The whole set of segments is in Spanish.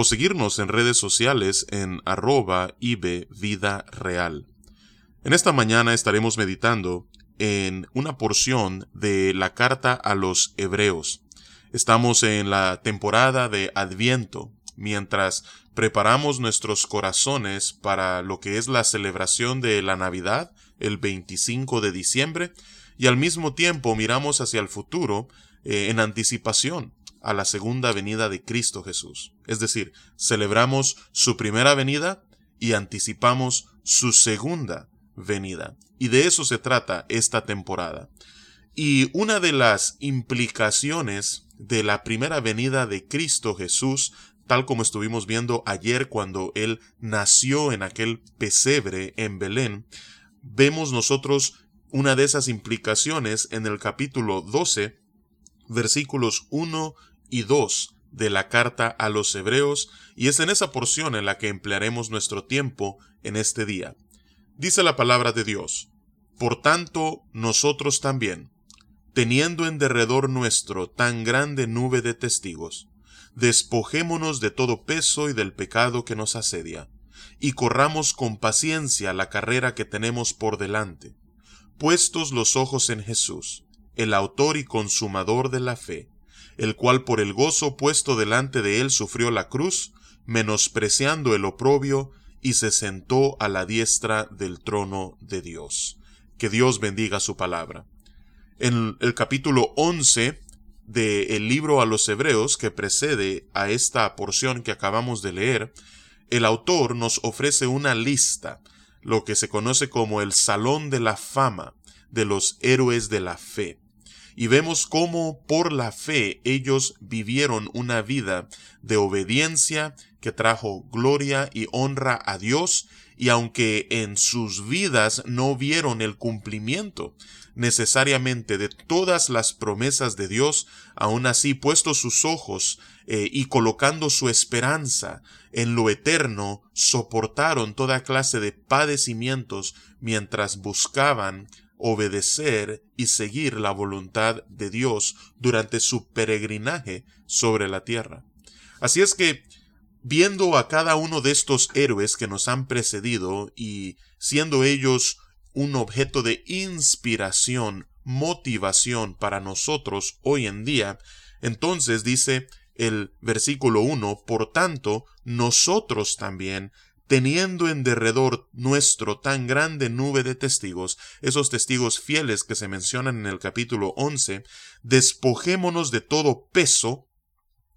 o seguirnos en redes sociales en arroba Vida Real. En esta mañana estaremos meditando en una porción de la carta a los Hebreos. Estamos en la temporada de Adviento, mientras preparamos nuestros corazones para lo que es la celebración de la Navidad, el 25 de diciembre, y al mismo tiempo miramos hacia el futuro eh, en anticipación a la segunda venida de Cristo Jesús. Es decir, celebramos su primera venida y anticipamos su segunda venida. Y de eso se trata esta temporada. Y una de las implicaciones de la primera venida de Cristo Jesús, tal como estuvimos viendo ayer cuando Él nació en aquel pesebre en Belén, vemos nosotros una de esas implicaciones en el capítulo 12, versículos 1 y 2 de la carta a los Hebreos, y es en esa porción en la que emplearemos nuestro tiempo en este día. Dice la palabra de Dios, Por tanto, nosotros también, teniendo en derredor nuestro tan grande nube de testigos, despojémonos de todo peso y del pecado que nos asedia, y corramos con paciencia la carrera que tenemos por delante, puestos los ojos en Jesús, el autor y consumador de la fe, el cual por el gozo puesto delante de él sufrió la cruz, menospreciando el oprobio, y se sentó a la diestra del trono de Dios. Que Dios bendiga su palabra. En el capítulo 11 del libro a los Hebreos que precede a esta porción que acabamos de leer, el autor nos ofrece una lista, lo que se conoce como el Salón de la Fama de los héroes de la fe y vemos cómo por la fe ellos vivieron una vida de obediencia que trajo gloria y honra a Dios y aunque en sus vidas no vieron el cumplimiento necesariamente de todas las promesas de Dios, aun así puesto sus ojos eh, y colocando su esperanza en lo eterno, soportaron toda clase de padecimientos mientras buscaban obedecer y seguir la voluntad de Dios durante su peregrinaje sobre la tierra. Así es que, viendo a cada uno de estos héroes que nos han precedido y siendo ellos un objeto de inspiración, motivación para nosotros hoy en día, entonces dice el versículo 1, por tanto, nosotros también, teniendo en derredor nuestro tan grande nube de testigos, esos testigos fieles que se mencionan en el capítulo 11, despojémonos de todo peso.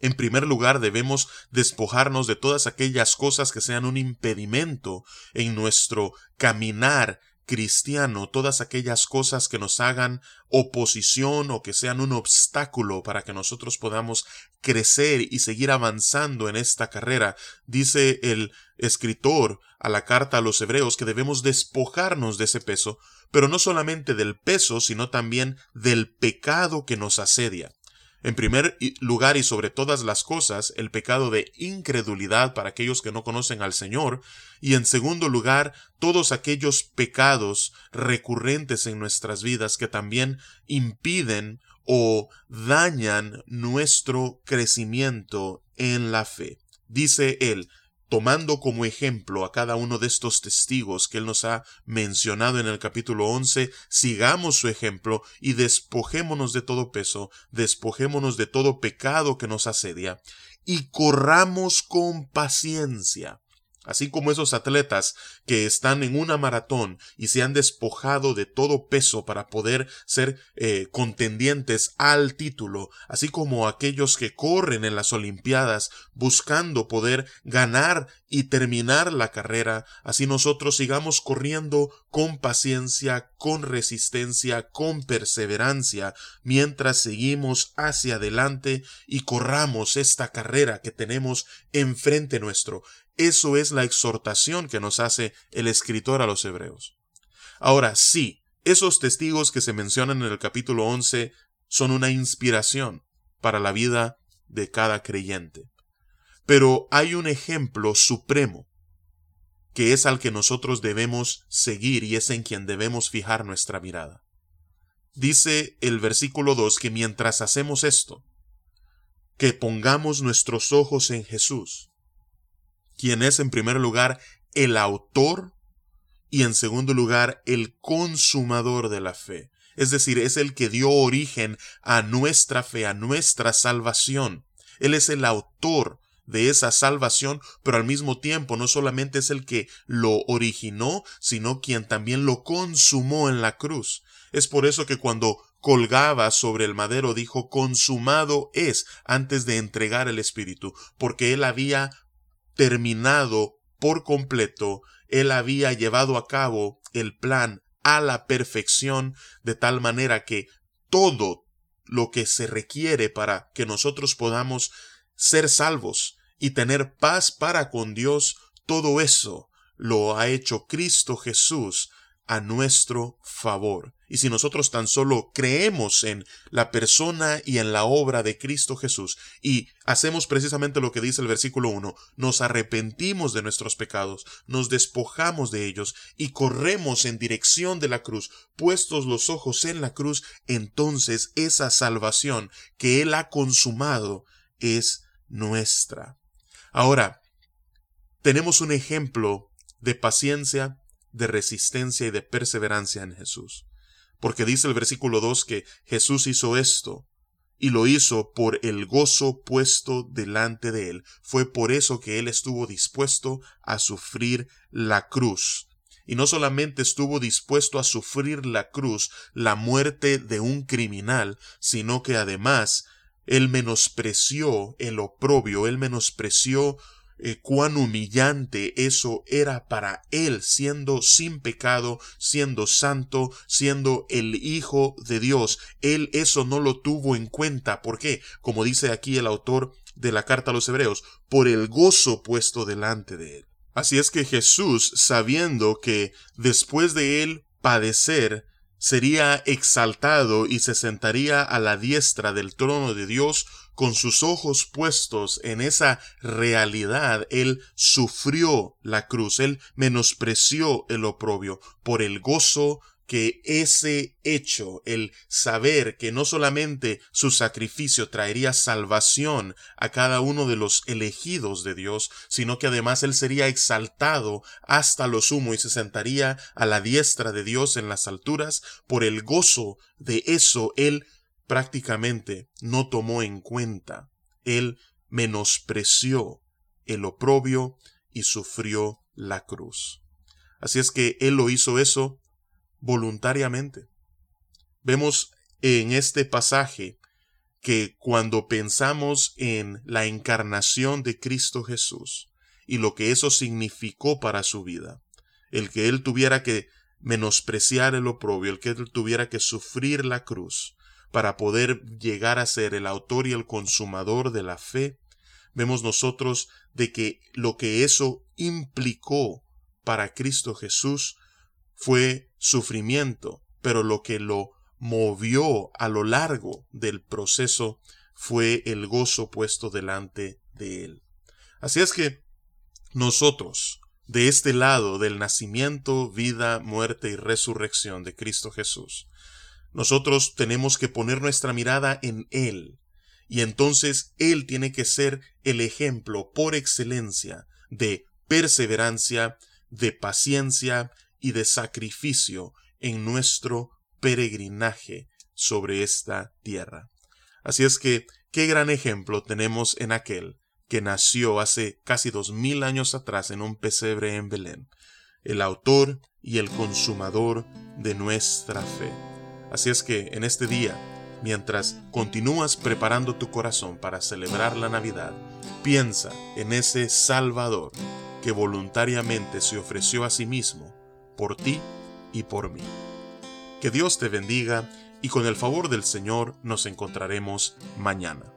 En primer lugar, debemos despojarnos de todas aquellas cosas que sean un impedimento en nuestro caminar cristiano, todas aquellas cosas que nos hagan oposición o que sean un obstáculo para que nosotros podamos crecer y seguir avanzando en esta carrera. Dice el escritor a la carta a los hebreos que debemos despojarnos de ese peso, pero no solamente del peso, sino también del pecado que nos asedia. En primer lugar y sobre todas las cosas, el pecado de incredulidad para aquellos que no conocen al Señor, y en segundo lugar, todos aquellos pecados recurrentes en nuestras vidas que también impiden o dañan nuestro crecimiento en la fe. Dice él, tomando como ejemplo a cada uno de estos testigos que él nos ha mencionado en el capítulo 11, sigamos su ejemplo y despojémonos de todo peso, despojémonos de todo pecado que nos asedia, y corramos con paciencia Así como esos atletas que están en una maratón y se han despojado de todo peso para poder ser eh, contendientes al título, así como aquellos que corren en las Olimpiadas buscando poder ganar y terminar la carrera, así nosotros sigamos corriendo con paciencia, con resistencia, con perseverancia, mientras seguimos hacia adelante y corramos esta carrera que tenemos enfrente nuestro Eso es la exhortación que nos hace el escritor a los hebreos. Ahora, sí, esos testigos que se mencionan en el capítulo 11 son una inspiración para la vida de cada creyente. Pero hay un ejemplo supremo que es al que nosotros debemos seguir y es en quien debemos fijar nuestra mirada. Dice el versículo 2 que mientras hacemos esto, que pongamos nuestros ojos en Jesús, quien es en primer lugar el autor y en segundo lugar el consumador de la fe. Es decir, es el que dio origen a nuestra fe, a nuestra salvación. Él es el autor de esa salvación, pero al mismo tiempo no solamente es el que lo originó, sino quien también lo consumó en la cruz. Es por eso que cuando colgaba sobre el madero dijo consumado es antes de entregar el Espíritu, porque él había terminado por completo, él había llevado a cabo el plan a la perfección, de tal manera que todo lo que se requiere para que nosotros podamos ser salvos y tener paz para con Dios, todo eso lo ha hecho Cristo Jesús a nuestro favor. Y si nosotros tan solo creemos en la persona y en la obra de Cristo Jesús y hacemos precisamente lo que dice el versículo 1, nos arrepentimos de nuestros pecados, nos despojamos de ellos y corremos en dirección de la cruz, puestos los ojos en la cruz, entonces esa salvación que Él ha consumado es nuestra. Ahora, tenemos un ejemplo de paciencia, de resistencia y de perseverancia en Jesús. Porque dice el versículo 2 que Jesús hizo esto y lo hizo por el gozo puesto delante de él. Fue por eso que él estuvo dispuesto a sufrir la cruz. Y no solamente estuvo dispuesto a sufrir la cruz, la muerte de un criminal, sino que además él menospreció el oprobio, él menospreció eh, cuán humillante eso era para él, siendo sin pecado, siendo santo, siendo el Hijo de Dios. Él eso no lo tuvo en cuenta. ¿Por qué? Como dice aquí el autor de la carta a los Hebreos, por el gozo puesto delante de él. Así es que Jesús, sabiendo que después de él padecer, sería exaltado y se sentaría a la diestra del trono de Dios con sus ojos puestos en esa realidad, él sufrió la cruz, él menospreció el oprobio por el gozo que ese hecho, el saber que no solamente su sacrificio traería salvación a cada uno de los elegidos de Dios, sino que además él sería exaltado hasta lo sumo y se sentaría a la diestra de Dios en las alturas, por el gozo de eso él prácticamente no tomó en cuenta. Él menospreció el oprobio y sufrió la cruz. Así es que él lo hizo eso voluntariamente. Vemos en este pasaje que cuando pensamos en la encarnación de Cristo Jesús y lo que eso significó para su vida, el que él tuviera que menospreciar el oprobio, el que él tuviera que sufrir la cruz para poder llegar a ser el autor y el consumador de la fe, vemos nosotros de que lo que eso implicó para Cristo Jesús fue sufrimiento, pero lo que lo movió a lo largo del proceso fue el gozo puesto delante de él. Así es que nosotros, de este lado del nacimiento, vida, muerte y resurrección de Cristo Jesús, nosotros tenemos que poner nuestra mirada en Él, y entonces Él tiene que ser el ejemplo por excelencia de perseverancia, de paciencia y de sacrificio en nuestro peregrinaje sobre esta tierra. Así es que, qué gran ejemplo tenemos en aquel que nació hace casi dos mil años atrás en un pesebre en Belén, el autor y el consumador de nuestra fe. Así es que en este día, mientras continúas preparando tu corazón para celebrar la Navidad, piensa en ese Salvador que voluntariamente se ofreció a sí mismo por ti y por mí. Que Dios te bendiga y con el favor del Señor nos encontraremos mañana.